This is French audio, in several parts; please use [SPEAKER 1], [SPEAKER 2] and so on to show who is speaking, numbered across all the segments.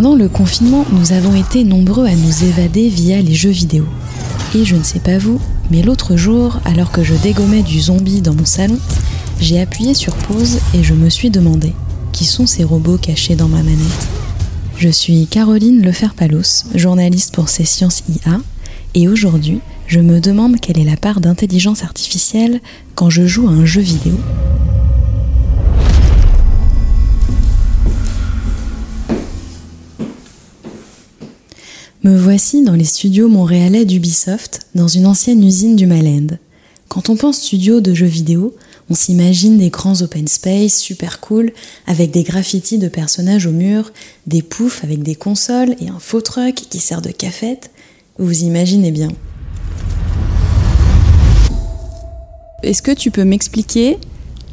[SPEAKER 1] Pendant le confinement, nous avons été nombreux à nous évader via les jeux vidéo. Et je ne sais pas vous, mais l'autre jour, alors que je dégommais du zombie dans mon salon, j'ai appuyé sur pause et je me suis demandé qui sont ces robots cachés dans ma manette? Je suis Caroline Leferpalos, journaliste pour ces sciences IA, et aujourd'hui, je me demande quelle est la part d'intelligence artificielle quand je joue à un jeu vidéo. Me voici dans les studios montréalais d'Ubisoft, dans une ancienne usine du Malend. Quand on pense studio de jeux vidéo, on s'imagine des grands open space super cool, avec des graffitis de personnages au mur, des poufs avec des consoles et un faux truck qui sert de cafette. Vous imaginez bien. Est-ce que tu peux m'expliquer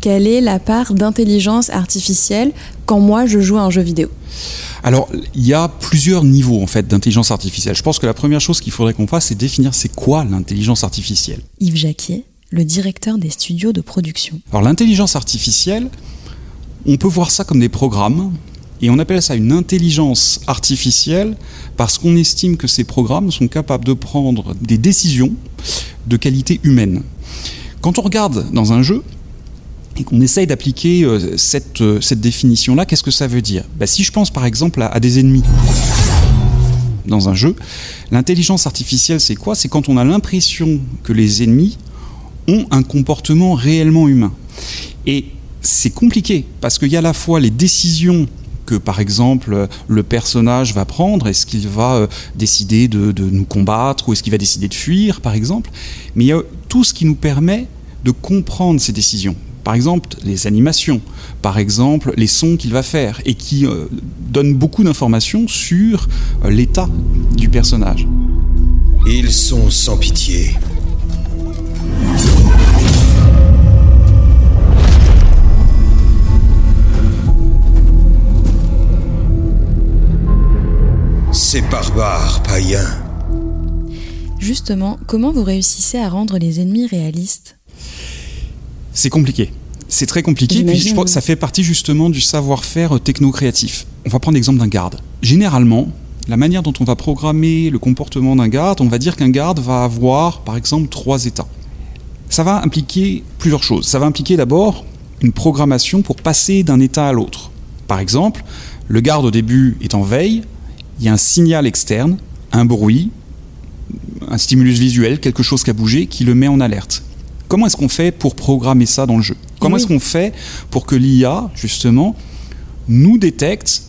[SPEAKER 1] quelle est la part d'intelligence artificielle quand moi je joue à un jeu vidéo
[SPEAKER 2] alors, il y a plusieurs niveaux en fait d'intelligence artificielle. Je pense que la première chose qu'il faudrait qu'on fasse, c'est définir c'est quoi l'intelligence artificielle.
[SPEAKER 1] Yves Jacquier, le directeur des studios de production.
[SPEAKER 2] Alors, l'intelligence artificielle, on peut voir ça comme des programmes. Et on appelle ça une intelligence artificielle parce qu'on estime que ces programmes sont capables de prendre des décisions de qualité humaine. Quand on regarde dans un jeu, et qu'on essaye d'appliquer euh, cette, euh, cette définition-là, qu'est-ce que ça veut dire? Bah, Si je pense par exemple à, des ennemis dans un jeu, l'intelligence artificielle, c'est quoi? C'est quand on a l'impression que les ennemis ont un comportement réellement humain. Et c'est compliqué, parce qu'il y a à la fois les décisions que par exemple le personnage va prendre Est-ce qu'il va euh, décider de, de, nous combattre ou est-ce qu'il va décider de fuir par exemple Mais il y a tout ce qui nous permet de comprendre ces décisions par exemple les animations, par exemple les sons qu'il va faire, et qui euh, donnent beaucoup d'informations sur euh, l'état du personnage.
[SPEAKER 3] Ils sont sans pitié. Ces barbares païens.
[SPEAKER 1] Justement, comment vous réussissez à rendre les ennemis réalistes?
[SPEAKER 2] C'est compliqué. C'est très compliqué, puis je crois que ça fait partie justement du savoir-faire techno-créatif. On va prendre l'exemple d'un garde. Généralement, la manière dont on va programmer le comportement d'un garde, on va dire qu'un garde va avoir, par exemple, trois états. Ça va impliquer plusieurs choses. Ça va impliquer d'abord une programmation pour passer d'un état à l'autre. Par exemple, le garde au début est en veille, il y a un signal externe, un bruit, un stimulus visuel, quelque chose qui a bougé, qui le met en alerte. Comment est-ce qu'on fait pour programmer ça dans le jeu Comment est-ce qu'on fait pour que l'IA, justement, nous détecte,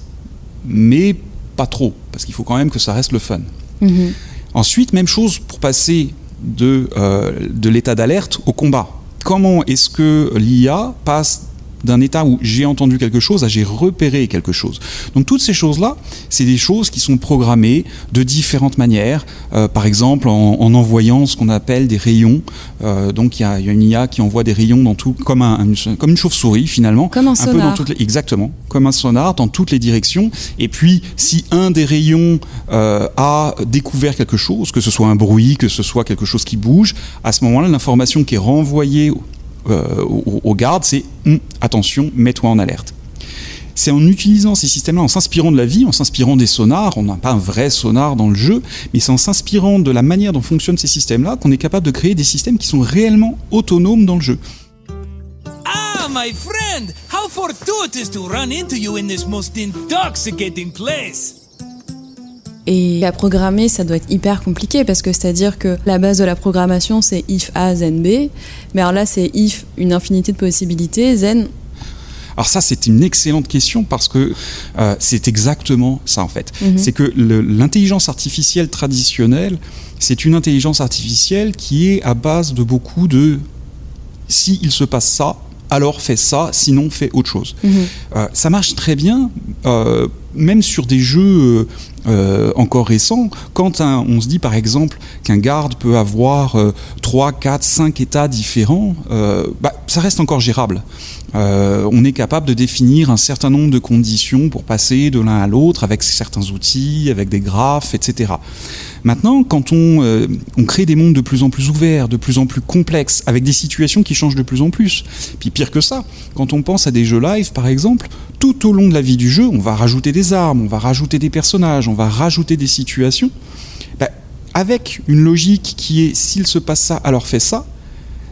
[SPEAKER 2] mais pas trop Parce qu'il faut quand même que ça reste le fun. Mhm. Ensuite, même chose pour passer de, euh, de l'état d'alerte au combat. Comment est-ce que l'IA passe d'un état où j'ai entendu quelque chose à j'ai repéré quelque chose. Donc toutes ces choses-là, c'est des choses qui sont programmées de différentes manières. Euh, par exemple, en, envoyant ce qu'on appelle des rayons. Euh, donc il y, a une IA qui envoie des rayons dans tout, comme, un, comme une chauve-souris finalement.
[SPEAKER 1] Comme un, sonar. Peu
[SPEAKER 2] dans toutes les, exactement, comme un sonar dans toutes les directions. Et puis si un des rayons euh, a découvert quelque chose, que ce soit un bruit, que ce soit quelque chose qui bouge, à ce moment-là, l'information qui est renvoyée euh, aux, gardes, c'est hum, attention, mets-toi en alerte. C'est en utilisant ces systèmes-là, en s'inspirant de la vie, en s'inspirant des sonars, on n'a pas un vrai sonar dans le jeu, mais c'est en s'inspirant de la manière dont fonctionnent ces systèmes-là qu'on est capable de créer des systèmes qui sont réellement autonomes dans le jeu.
[SPEAKER 4] Ah, my friend! How fortuitous to run into you in this most intoxicating place!
[SPEAKER 1] Et à programmer, ça doit être hyper compliqué parce que c'est-à-dire que la base de la programmation, c'est if A, then B. Mais alors là, c'est if une infinité de possibilités, then
[SPEAKER 2] alors ça, c'est une excellente question parce que euh, c'est exactement ça en fait. Mhm. C'est que l'intelligence artificielle traditionnelle, c'est une intelligence artificielle qui est à base de beaucoup de si il se passe ça, alors fais ça, sinon fais autre chose. Mhm. Euh, ça marche très bien, euh, même sur des jeux euh, encore récent, quand on se dit par exemple qu'un garde peut avoir 3, 4, 5 états différents, euh, bah, ça reste encore gérable. Euh, on est capable de définir un certain nombre de conditions pour passer de l'un à l'autre avec certains outils, avec des graphes, etc. Maintenant, quand on, on, crée des mondes de plus en plus ouverts, de plus en plus complexes, avec des situations qui changent de plus en plus, puis pire que ça, quand on pense à des jeux live par exemple, tout au long de la vie du jeu, on va rajouter des armes, on va rajouter des personnages, on va rajouter des situations. Bah, avec une logique qui est s'il se passe ça, alors fais ça,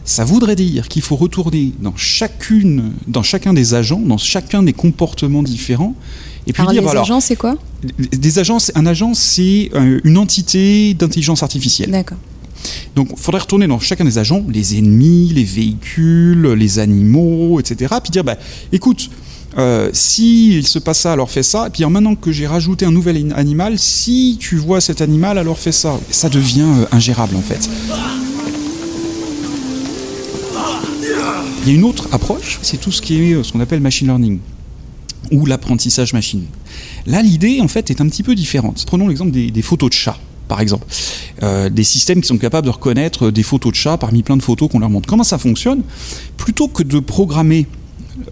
[SPEAKER 2] ça voudrait dire qu'il faut retourner dans chacune, dans chacun des agents, dans chacun des comportements différents.
[SPEAKER 1] Et puis alors, dire, les agents, c'est quoi?
[SPEAKER 2] Des agents, un agent, c'est euh, une entité d'intelligence artificielle.
[SPEAKER 1] D'accord.
[SPEAKER 2] Donc, il faudrait retourner dans chacun des agents, les ennemis, les véhicules, les animaux, etc. Puis dire, bah, écoute, euh, si il se passe ça, alors fais ça. Et puis maintenant que j'ai rajouté un nouvel animal, si tu vois cet animal, alors fais ça. Ça devient euh, ingérable en fait. Il y a une autre approche, c'est tout ce qui est ce qu'on appelle machine learning ou l'apprentissage machine. Là, l'idée, en fait, est un petit peu différente. Prenons l'exemple des, photos de chats, par exemple. Euh, des systèmes qui sont capables de reconnaître des photos de chats parmi plein de photos qu'on leur montre. Comment ça fonctionne? Plutôt que de programmer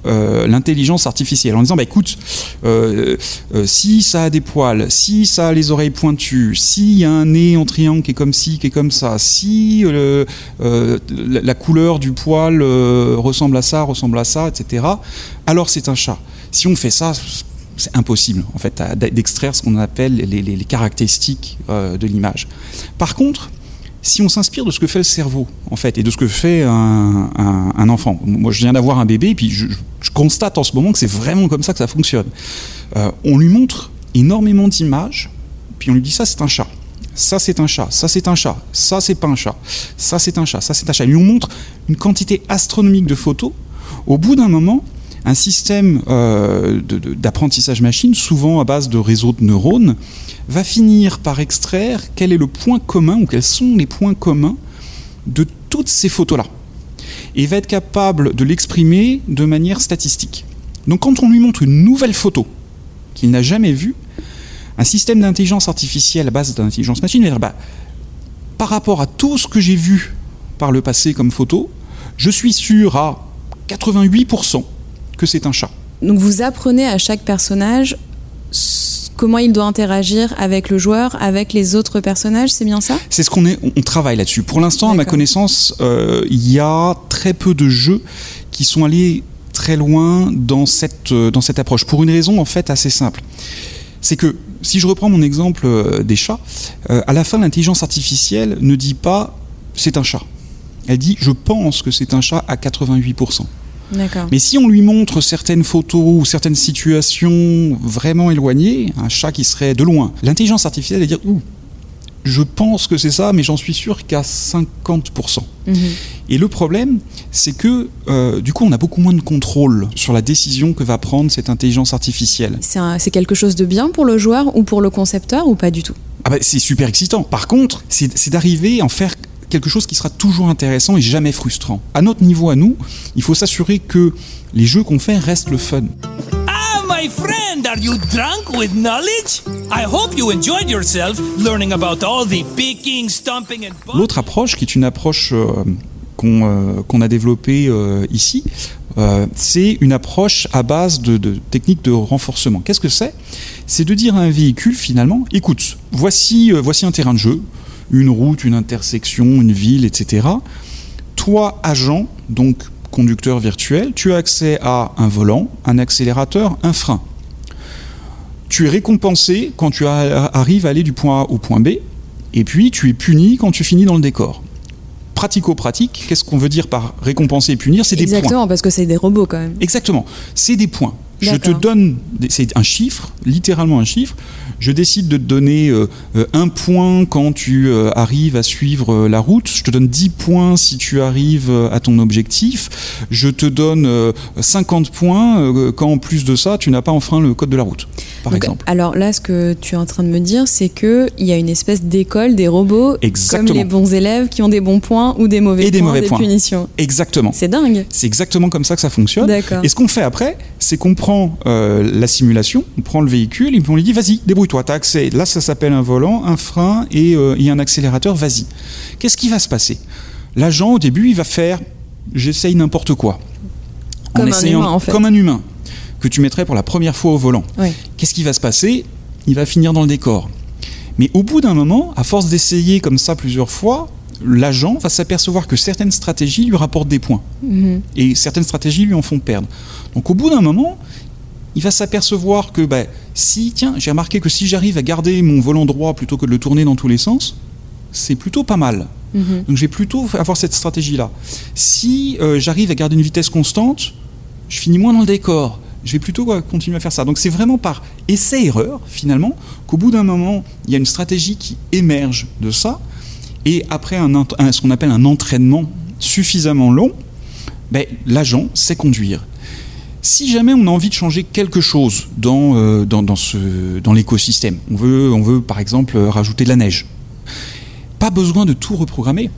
[SPEAKER 2] euh, l'intelligence artificielle en disant bah écoute euh, euh, si ça a des poils si ça a les oreilles pointues s'il y a un nez en triangle qui est comme ci qui est comme ça si la couleur du poil ressemble à ça ressemble à ça etc alors c'est un chat. Si on fait ça c'est impossible en fait d'extraire ce qu'on appelle les caractéristiques de l'image. Par contre si on s'inspire de ce que fait le cerveau, en fait, et de ce que fait un, enfant. Moi, je viens d'avoir un bébé, et puis je, constate en ce moment que c'est vraiment comme ça que ça fonctionne. Euh, on lui montre énormément d'images, puis on lui dit ça, c'est un chat. Ça, c'est un chat. Ça, c'est un chat. Ça, c'est pas un chat. Ça, c'est un chat. Ça, c'est un chat. Et on montre une quantité astronomique de photos. Au bout d'un moment, un système euh, d'apprentissage machine, souvent à base de réseaux de neurones, va finir par extraire quel est le point commun ou quels sont les points communs de toutes ces photos-là. Et va être capable de l'exprimer de manière statistique. Donc quand on lui montre une nouvelle photo qu'il n'a jamais vue, un système d'intelligence artificielle à base d'intelligence machine va dire bah, par rapport à tout ce que j'ai vu par le passé comme photo, je suis sûr à 88% que c'est un chat.
[SPEAKER 1] Donc vous apprenez à chaque personnage comment il doit interagir avec le joueur, avec les autres personnages, c'est bien ça?
[SPEAKER 2] C'est ce qu'on est, on travaille là-dessus. Pour l'instant, à ma connaissance, euh, il y a très peu de jeux qui sont allés très loin dans cette, euh, dans cette approche. Pour une raison en fait assez simple. C'est que si je reprends mon exemple euh, des chats, à la fin l'intelligence artificielle ne dit pas c'est un chat. Elle dit je pense que c'est un chat à 88%. Mais si on lui montre certaines photos ou certaines situations vraiment éloignées, un chat qui serait de loin, l'intelligence artificielle va dire Ouh, je pense que c'est ça, mais j'en suis sûr qu'à 50%. Mhm. Et le problème, c'est que euh, du coup, on a beaucoup moins de contrôle sur la décision que va prendre cette intelligence artificielle.
[SPEAKER 1] C'est quelque chose de bien pour le joueur ou pour le concepteur ou pas du tout?
[SPEAKER 2] Ah bah, C'est super excitant. Par contre, c'est d'arriver à en faire quelque chose qui sera toujours intéressant et jamais frustrant. À notre niveau à nous, il faut s'assurer que les jeux qu'on fait restent le fun.
[SPEAKER 4] Ah, my friend, are you drunk with knowledge? I hope you enjoyed yourself learning about all the picking, stomping and
[SPEAKER 2] L'autre approche, qui est une approche euh, euh, qu'on a développée euh, ici, c'est une approche à base de, de techniques de renforcement. Qu'est-ce que c'est? C'est de dire à un véhicule finalement, écoute, voici, voici un terrain de jeu, une route, une intersection, une ville, etc. Toi, agent, donc conducteur virtuel, tu as accès à un volant, un accélérateur, un frein. Tu es récompensé quand tu arrives à aller du point A au point B, et puis tu es puni quand tu finis dans le décor. Pratico-pratique, qu'est-ce qu'on veut dire par récompenser et punir? C'est des points.
[SPEAKER 1] Exactement, parce que c'est des robots quand même.
[SPEAKER 2] Exactement, c'est des points. Je te donne, c'est un chiffre, littéralement un chiffre je décide de te donner euh, euh, un point quand tu euh, arrives à suivre la route, je te donne 10 points si tu arrives à ton objectif, je te donne 50 points quand en plus de ça, tu n'as pas enfreint le code de la route, par exemple.
[SPEAKER 1] Alors là, ce que tu es en train de me dire, c'est qu'il y a une espèce d'école des robots, comme les bons élèves qui ont des bons points ou des mauvais
[SPEAKER 2] Et
[SPEAKER 1] points,
[SPEAKER 2] des mauvais points.
[SPEAKER 1] punitions.
[SPEAKER 2] Exactement.
[SPEAKER 1] C'est dingue.
[SPEAKER 2] C'est exactement comme ça que ça fonctionne. Et ce qu'on fait après, c'est qu'on prend la simulation, on prend le véhicule, et on lui dit vas-y, débrouille-toi toi, accès. Là, ça s'appelle un volant, un frein et, euh, un accélérateur, vas-y. Qu'est-ce qui va se passer? L'agent, au début, il va faire j'essaye n'importe quoi.
[SPEAKER 1] Comme un humain, en fait.
[SPEAKER 2] Comme un humain, que tu mettrais pour la première fois au volant. Qu'est-ce qui va se passer? Il va finir dans le décor. Mais au bout d'un moment, à force d'essayer comme ça plusieurs fois, l'agent va s'apercevoir que certaines stratégies lui rapportent des points. Mhm. Et certaines stratégies lui en font perdre. Donc au bout d'un moment, il va s'apercevoir que bah, si, tiens, j'ai remarqué que si j'arrive à garder mon volant droit plutôt que de le tourner dans tous les sens, c'est plutôt pas mal.
[SPEAKER 1] Mhm.
[SPEAKER 2] Donc je vais plutôt avoir cette stratégie-là. Si euh, j'arrive à garder une vitesse constante, je finis moins dans le décor. Je vais plutôt euh, continuer à faire ça. Donc c'est vraiment par essai-erreur, finalement, qu'au bout d'un moment, il y a une stratégie qui émerge de ça. Et après un- ce qu'on appelle un entraînement suffisamment long, ben, l'agent sait conduire. Si jamais on a envie de changer quelque chose dans, euh, l'écosystème, on veut, on veut par exemple euh, rajouter de la neige, pas besoin de tout reprogrammer.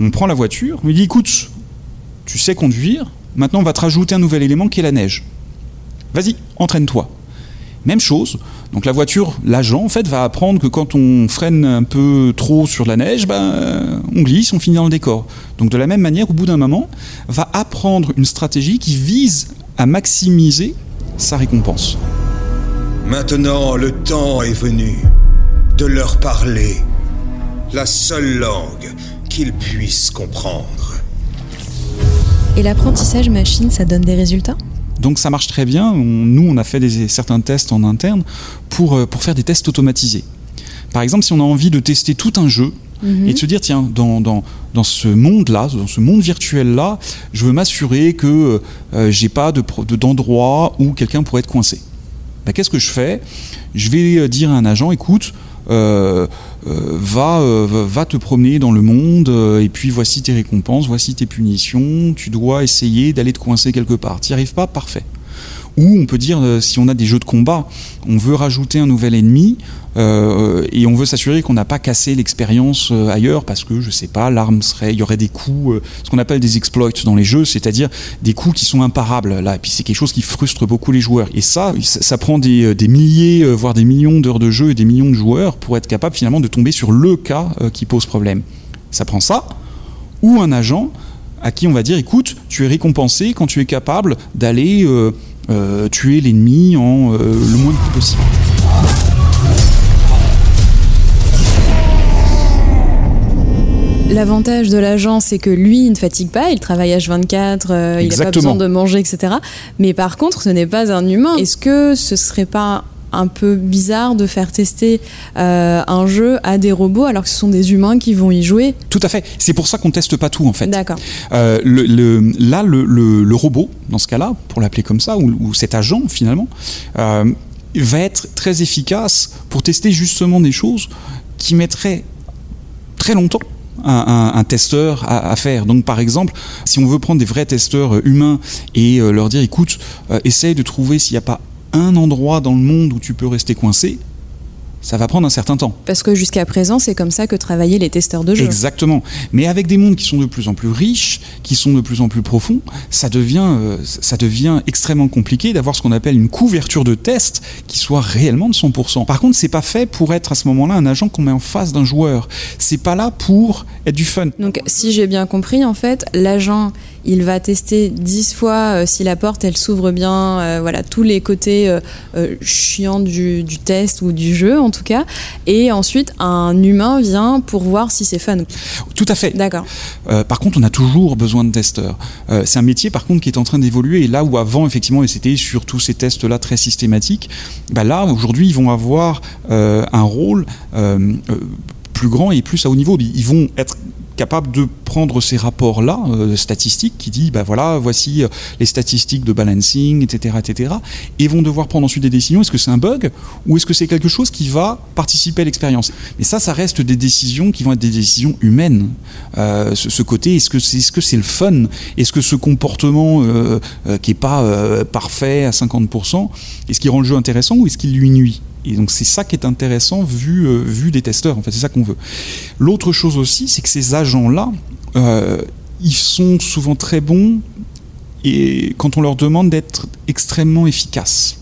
[SPEAKER 2] On prend la voiture, on lui dit écoute, tu sais conduire, maintenant on va te rajouter un nouvel élément qui est la neige. Vas-y, entraîne-toi. Même chose, donc la voiture, l'agent en fait va apprendre que quand on freine un peu trop sur la neige, ben, on glisse, on finit dans le décor. Donc de la même manière, au bout d'un moment, va apprendre une stratégie qui vise à maximiser sa récompense.
[SPEAKER 3] Maintenant, le temps est venu de leur parler la seule langue qu'ils puissent comprendre.
[SPEAKER 1] Et l'apprentissage machine, ça donne des résultats?
[SPEAKER 2] Donc ça marche très bien. On- nous, on a fait des, certains tests en interne pour, euh, pour faire des tests automatisés. Par exemple, si on a envie de tester tout un jeu et de se dire, tiens, dans, dans, dans ce monde-là, dans ce monde virtuel-là, je veux m'assurer que euh, j'ai pas de d'endroit où quelqu'un pourrait être coincé. Ben, Qu'est-ce que je fais? Je vais euh, dire à un agent, écoute, euh, va, euh, va- te promener dans le monde euh, et puis voici tes récompenses, voici tes punitions, tu dois essayer d'aller te coincer quelque part. Tu n'y arrives pas Parfait. Ou on peut dire, euh, si on a des jeux de combat, on veut rajouter un nouvel ennemi euh, et on veut s'assurer qu'on n'a pas cassé l'expérience euh, ailleurs parce que, je sais pas, l'arme serait, il y aurait des coups, ce qu'on appelle des exploits dans les jeux, c'est-à-dire des coups qui sont imparables. Là, et puis c'est quelque chose qui frustre beaucoup les joueurs. Et ça, ça, prend des, milliers, voire des millions d'heures de jeu et des millions de joueurs pour être capable finalement de tomber sur le cas qui pose problème. Ça prend ça ou un agent à qui on va dire écoute, tu es récompensé quand tu es capable d'aller tuer l'ennemi en euh, le moins de temps possible.
[SPEAKER 1] L'avantage de l'agent, c'est que lui, il ne fatigue pas, il travaille H24, euh, il n'a pas besoin de manger, etc. Mais par contre, ce n'est pas un humain. Est-ce que ce serait pas un peu bizarre de faire tester euh, un jeu à des robots alors que ce sont des humains qui vont y jouer
[SPEAKER 2] Tout à fait. C'est pour ça qu'on teste pas tout en fait.
[SPEAKER 1] D'accord.
[SPEAKER 2] Euh, le, le- là, le, robot, dans ce cas-là, pour l'appeler comme ça, ou, ou cet agent finalement, euh, va être très efficace pour tester justement des choses qui mettraient très longtemps un, un- un testeur à, à faire. Donc par exemple, si on veut prendre des vrais testeurs euh, humains et euh, leur dire, écoute, euh, essaye de trouver s'il n'y a pas un endroit dans le monde où tu peux rester coincé, ça va prendre un certain temps.
[SPEAKER 1] Parce que jusqu'à présent, c'est comme ça que travaillaient les testeurs de jeux.
[SPEAKER 2] Exactement. Mais avec des mondes qui sont de plus en plus riches, qui sont de plus en plus profonds, ça devient, euh, ça devient extrêmement compliqué d'avoir ce qu'on appelle une couverture de test qui soit réellement de 100%. Par contre, c'est pas fait pour être à ce moment-là un agent qu'on met en face d'un joueur. C'est pas là pour être du fun.
[SPEAKER 1] Donc, si j'ai bien compris, en fait, l'agent, il va tester 10 fois euh, si la porte, elle s'ouvre bien, euh, voilà, tous les côtés euh, chiants du, du test ou du jeu, tout cas. Et ensuite, un humain vient pour voir si c'est fun.
[SPEAKER 2] Tout à fait.
[SPEAKER 1] D'accord.
[SPEAKER 2] Euh, par contre, on a toujours besoin de testeurs. Euh, c'est un métier, par contre, qui est en train d'évoluer. Et là où avant, effectivement, c'était sur tous ces tests-là très systématiques, bah là, aujourd'hui, ils vont avoir euh, un rôle plus grand et plus à haut niveau. Ils vont être capables de prendre ces rapports-là, euh, statistiques, qui dit, bah voilà, voici euh, les statistiques de balancing, etc., etc., et vont devoir prendre ensuite des décisions. Est-ce que c'est un bug ou est-ce que c'est quelque chose qui va participer à l'expérience? Mais ça, ça reste des décisions qui vont être des décisions humaines. Euh, ce, côté, est-ce que c'est est -ce c'est le fun? Est-ce que ce comportement qui est pas parfait à 50%, est-ce qu'il rend le jeu intéressant ou est-ce qu'il lui nuit? Et donc c'est ça qui est intéressant vu, euh, vu des testeurs, en fait, c'est ça qu'on veut. L'autre chose aussi, c'est que ces agents-là, euh, ils sont souvent très bons quand on leur demande d'être extrêmement efficaces.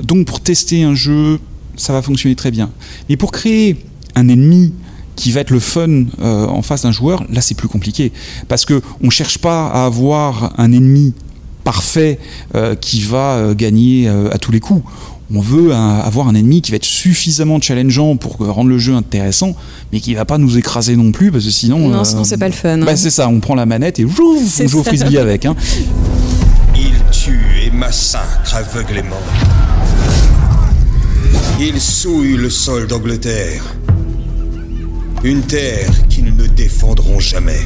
[SPEAKER 2] Donc pour tester un jeu, ça va fonctionner très bien. Mais pour créer un ennemi qui va être le fun euh, en face d'un joueur, là c'est plus compliqué. Parce que on cherche pas à avoir un ennemi parfait qui va gagner à tous les coups. On veut un- avoir un ennemi qui va être suffisamment challengeant pour rendre le jeu intéressant, mais qui va pas nous écraser non plus, parce que sinon.
[SPEAKER 1] Non,
[SPEAKER 2] euh,
[SPEAKER 1] sinon, c'est pas le fun. hein.
[SPEAKER 2] Bah, c'est ça, on prend la manette et joue, on joue au frisbee avec. Hein.
[SPEAKER 3] Ils tuent et massacrent aveuglément. Ils souillent le sol d'Angleterre. Une terre qu'ils ne défendront jamais.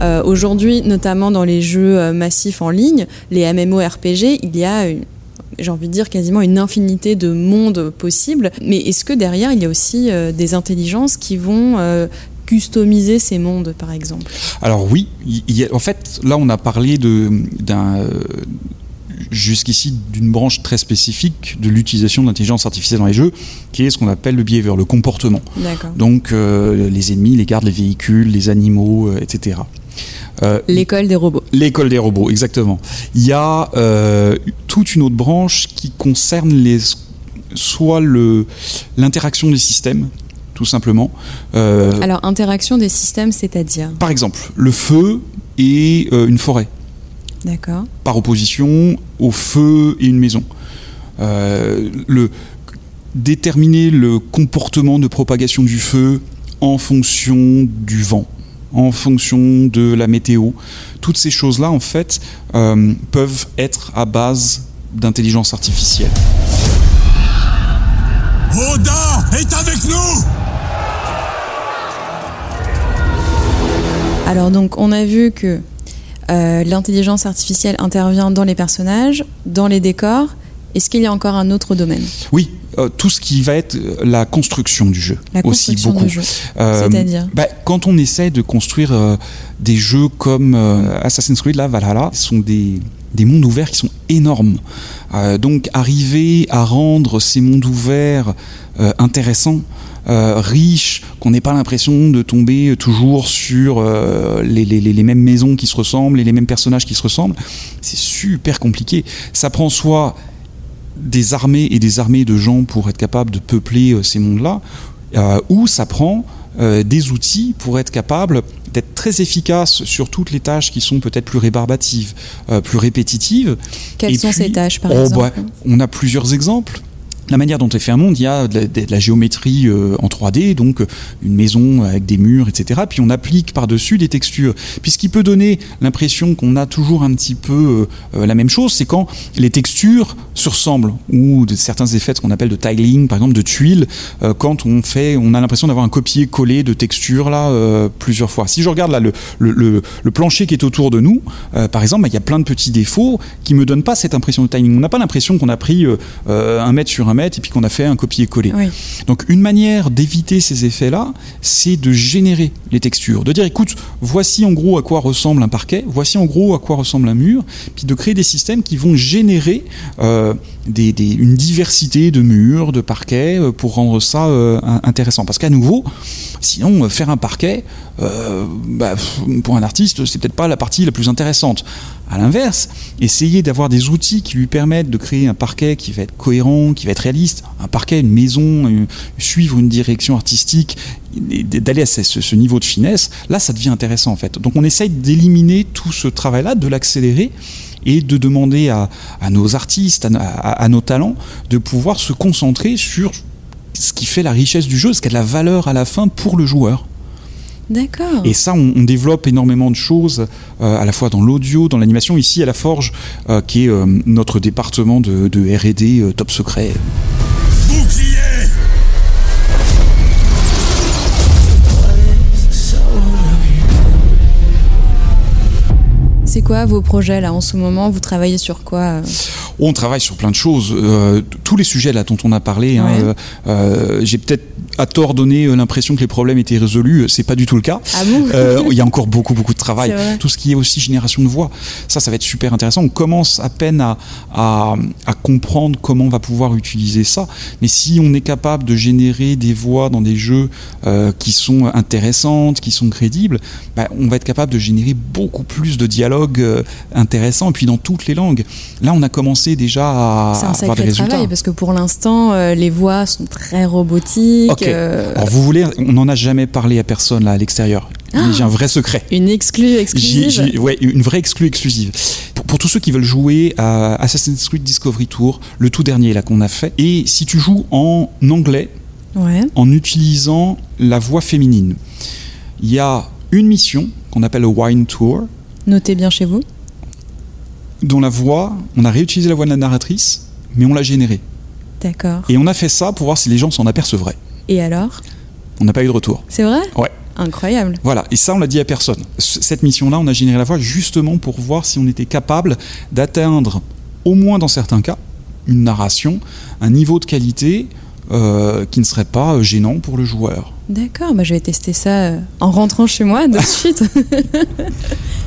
[SPEAKER 1] Euh, aujourd'hui, notamment dans les jeux euh, massifs en ligne, les MMORPG, il y a, j'ai envie de dire, quasiment une infinité de mondes possibles. Mais est-ce que derrière, il y a aussi euh, des intelligences qui vont customiser ces mondes, par exemple?
[SPEAKER 2] Alors oui, en fait, là, on a parlé d'un jusqu'ici d'une branche très spécifique de l'utilisation de l'intelligence artificielle dans les jeux, qui est ce qu'on appelle le behavior, le comportement. Donc les ennemis, les gardes, les véhicules, les animaux, etc.
[SPEAKER 1] Euh, l'école des robots.
[SPEAKER 2] L'école des robots, exactement. Il y a euh, toute une autre branche qui concerne les, soit l'interaction des systèmes, tout simplement.
[SPEAKER 1] Euh, Alors, interaction des systèmes, c'est-à-dire
[SPEAKER 2] Par exemple, le feu et une forêt.
[SPEAKER 1] D'accord.
[SPEAKER 2] Par opposition au feu et une maison. le, déterminer le comportement de propagation du feu en fonction du vent en fonction de la météo. Toutes ces choses-là, en fait, euh, peuvent être à base d'intelligence artificielle.
[SPEAKER 5] Oda est avec nous
[SPEAKER 1] Alors donc on a vu que euh, l'intelligence artificielle intervient dans les personnages, dans les décors. Est-ce qu'il y a encore un autre domaine?
[SPEAKER 2] Oui, euh, tout ce qui va être euh, la construction du jeu
[SPEAKER 1] la
[SPEAKER 2] aussi
[SPEAKER 1] beaucoup. Euh, C'est-à-dire
[SPEAKER 2] bah, quand on essaie de construire des jeux comme Assassin's Creed, là, Valhalla, ce sont des, des mondes ouverts qui sont énormes. donc arriver à rendre ces mondes ouverts intéressants, riches, qu'on n'ait pas l'impression de tomber toujours sur les, les, les, mêmes maisons qui se ressemblent et les mêmes personnages qui se ressemblent, c'est super compliqué. Ça prend soit des armées et des armées de gens pour être capable de peupler euh, ces mondes-là, euh, ou ça prend euh, des outils pour être capable d'être très efficace sur toutes les tâches qui sont peut-être plus rébarbatives, plus répétitives.
[SPEAKER 1] Quelles sont ces tâches, par oh, exemple
[SPEAKER 2] On a plusieurs exemples la manière dont est fait un monde, il y a de la, géométrie euh, en 3D, donc une maison avec des murs, etc. Puis on applique par-dessus des textures. Puis ce qui peut donner l'impression qu'on a toujours un petit peu euh, la même chose, c'est quand les textures se ressemblent, ou de certains effets, ce qu'on appelle de tiling, par exemple de tuiles, quand on fait, on a l'impression d'avoir un copier-coller de textures là plusieurs fois. Si je regarde là le, le, le, plancher qui est autour de nous, par exemple, bah, il y a plein de petits défauts qui me donnent pas cette impression de tiling. On n'a pas l'impression qu'on a pris un mètre sur un et puis qu'on a fait un copier-coller. Donc une manière d'éviter ces effets-là, c'est de générer les textures, de dire écoute, voici en gros à quoi ressemble un parquet, voici en gros à quoi ressemble un mur, puis de créer des systèmes qui vont générer euh, une diversité de murs, de parquets euh, pour rendre ça euh, intéressant. Parce qu'à nouveau, sinon faire un parquet, bah, pour un artiste, c'est peut-être pas la partie la plus intéressante. À l'inverse, essayer d'avoir des outils qui lui permettent de créer un parquet qui va être cohérent, qui va être réaliste, un parquet, une maison, suivre une direction artistique, d'aller à ce, niveau de finesse, là ça devient intéressant en fait. Donc on essaye d'éliminer tout ce travail-là, de l'accélérer et de demander à, nos artistes, à, nos talents, de pouvoir se concentrer sur ce qui fait la richesse du jeu, ce qui a de la valeur à la fin pour le joueur.
[SPEAKER 1] D'accord.
[SPEAKER 2] Et ça, on, développe énormément de choses, euh, à la fois dans l'audio, dans l'animation, ici à la Forge, euh, qui est euh, notre département de, de RD top secret.
[SPEAKER 1] Quoi vos projets là en ce moment? Vous travaillez sur quoi
[SPEAKER 2] On travaille sur plein de choses. tous les sujets là dont on a parlé. Hein, j'ai peut-être à tort donné euh, l'impression que les problèmes étaient résolus. C'est pas du tout le cas.
[SPEAKER 1] Ah
[SPEAKER 2] euh, il y a encore beaucoup beaucoup de travail. Tout ce qui est aussi génération de voix, ça, ça va être super intéressant. On commence à peine à, à, comprendre comment on va pouvoir utiliser ça. Mais si on est capable de générer des voix dans des jeux euh, qui sont intéressantes, qui sont crédibles, bah, on va être capable de générer beaucoup plus de dialogues intéressants et puis dans toutes les langues. Là, on a commencé déjà à,
[SPEAKER 1] un avoir des résultats. Travail parce que pour l'instant, les voix sont très robotiques.
[SPEAKER 2] Alors vous voulez, on n'en a jamais parlé à personne là à l'extérieur. Ah j'ai un vrai secret.
[SPEAKER 1] Une exclue exclusive.
[SPEAKER 2] ouais, une vraie exclue exclusive. Pour, tous ceux qui veulent jouer à Assassin's Creed Discovery Tour, le tout dernier là qu'on a fait, et si tu joues en anglais, en utilisant la voix féminine, il y a une mission qu'on appelle le Wine Tour.
[SPEAKER 1] Notez bien chez vous.
[SPEAKER 2] Dont la voix, on a réutilisé la voix de la narratrice, mais on l'a générée.
[SPEAKER 1] D'accord.
[SPEAKER 2] Et on a fait ça pour voir si les gens s'en apercevraient.
[SPEAKER 1] Et alors?
[SPEAKER 2] On n'a pas eu de retour.
[SPEAKER 1] C'est vrai?
[SPEAKER 2] Ouais.
[SPEAKER 1] Incroyable.
[SPEAKER 2] Voilà, et ça on l'a dit à personne. Cette mission-là, on a généré la voix justement pour voir si on était capable d'atteindre, au moins dans certains cas, une narration, un niveau de qualité euh, qui ne serait pas euh, gênant pour le joueur.
[SPEAKER 1] D'accord, bah je vais tester ça euh, en rentrant chez moi de suite.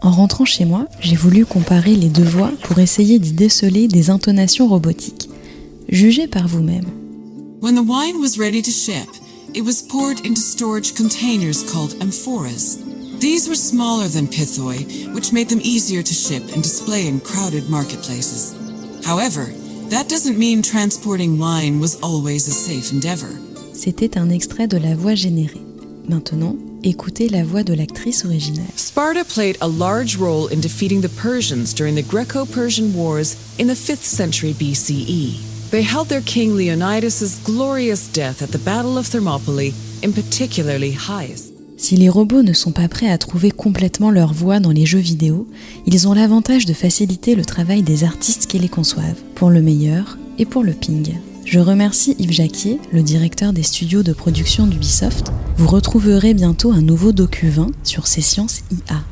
[SPEAKER 1] en rentrant chez moi, j'ai voulu comparer les deux voix pour essayer d'y déceler des intonations robotiques. Jugez par vous-même.
[SPEAKER 6] When the wine was ready to ship, it was poured into storage containers called amphoras. These were smaller than pithoi, which made them easier to ship and display in crowded marketplaces. However, that doesn't mean transporting wine was always a safe endeavor.
[SPEAKER 1] C'était un extrait de la voix générée. Maintenant, écoutez la voix de l'actrice originale.
[SPEAKER 7] Sparta played a large role in defeating the Persians during the Greco Persian Wars in the 5th century BCE. They held their king Leonidas' glorious death at the Battle of Thermopylae in particularly highest.
[SPEAKER 1] Si les robots ne sont pas prêts à trouver complètement leur voix dans les jeux vidéo, ils ont l'avantage de faciliter le travail des artistes qui les conçoivent, pour le meilleur et pour le ping. Je remercie Yves Jacquier, le directeur des studios de production d'Ubisoft. Vous retrouverez bientôt un nouveau docu 20 sur ces sciences IA.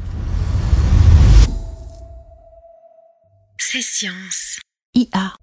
[SPEAKER 8] C'est science.
[SPEAKER 1] IA.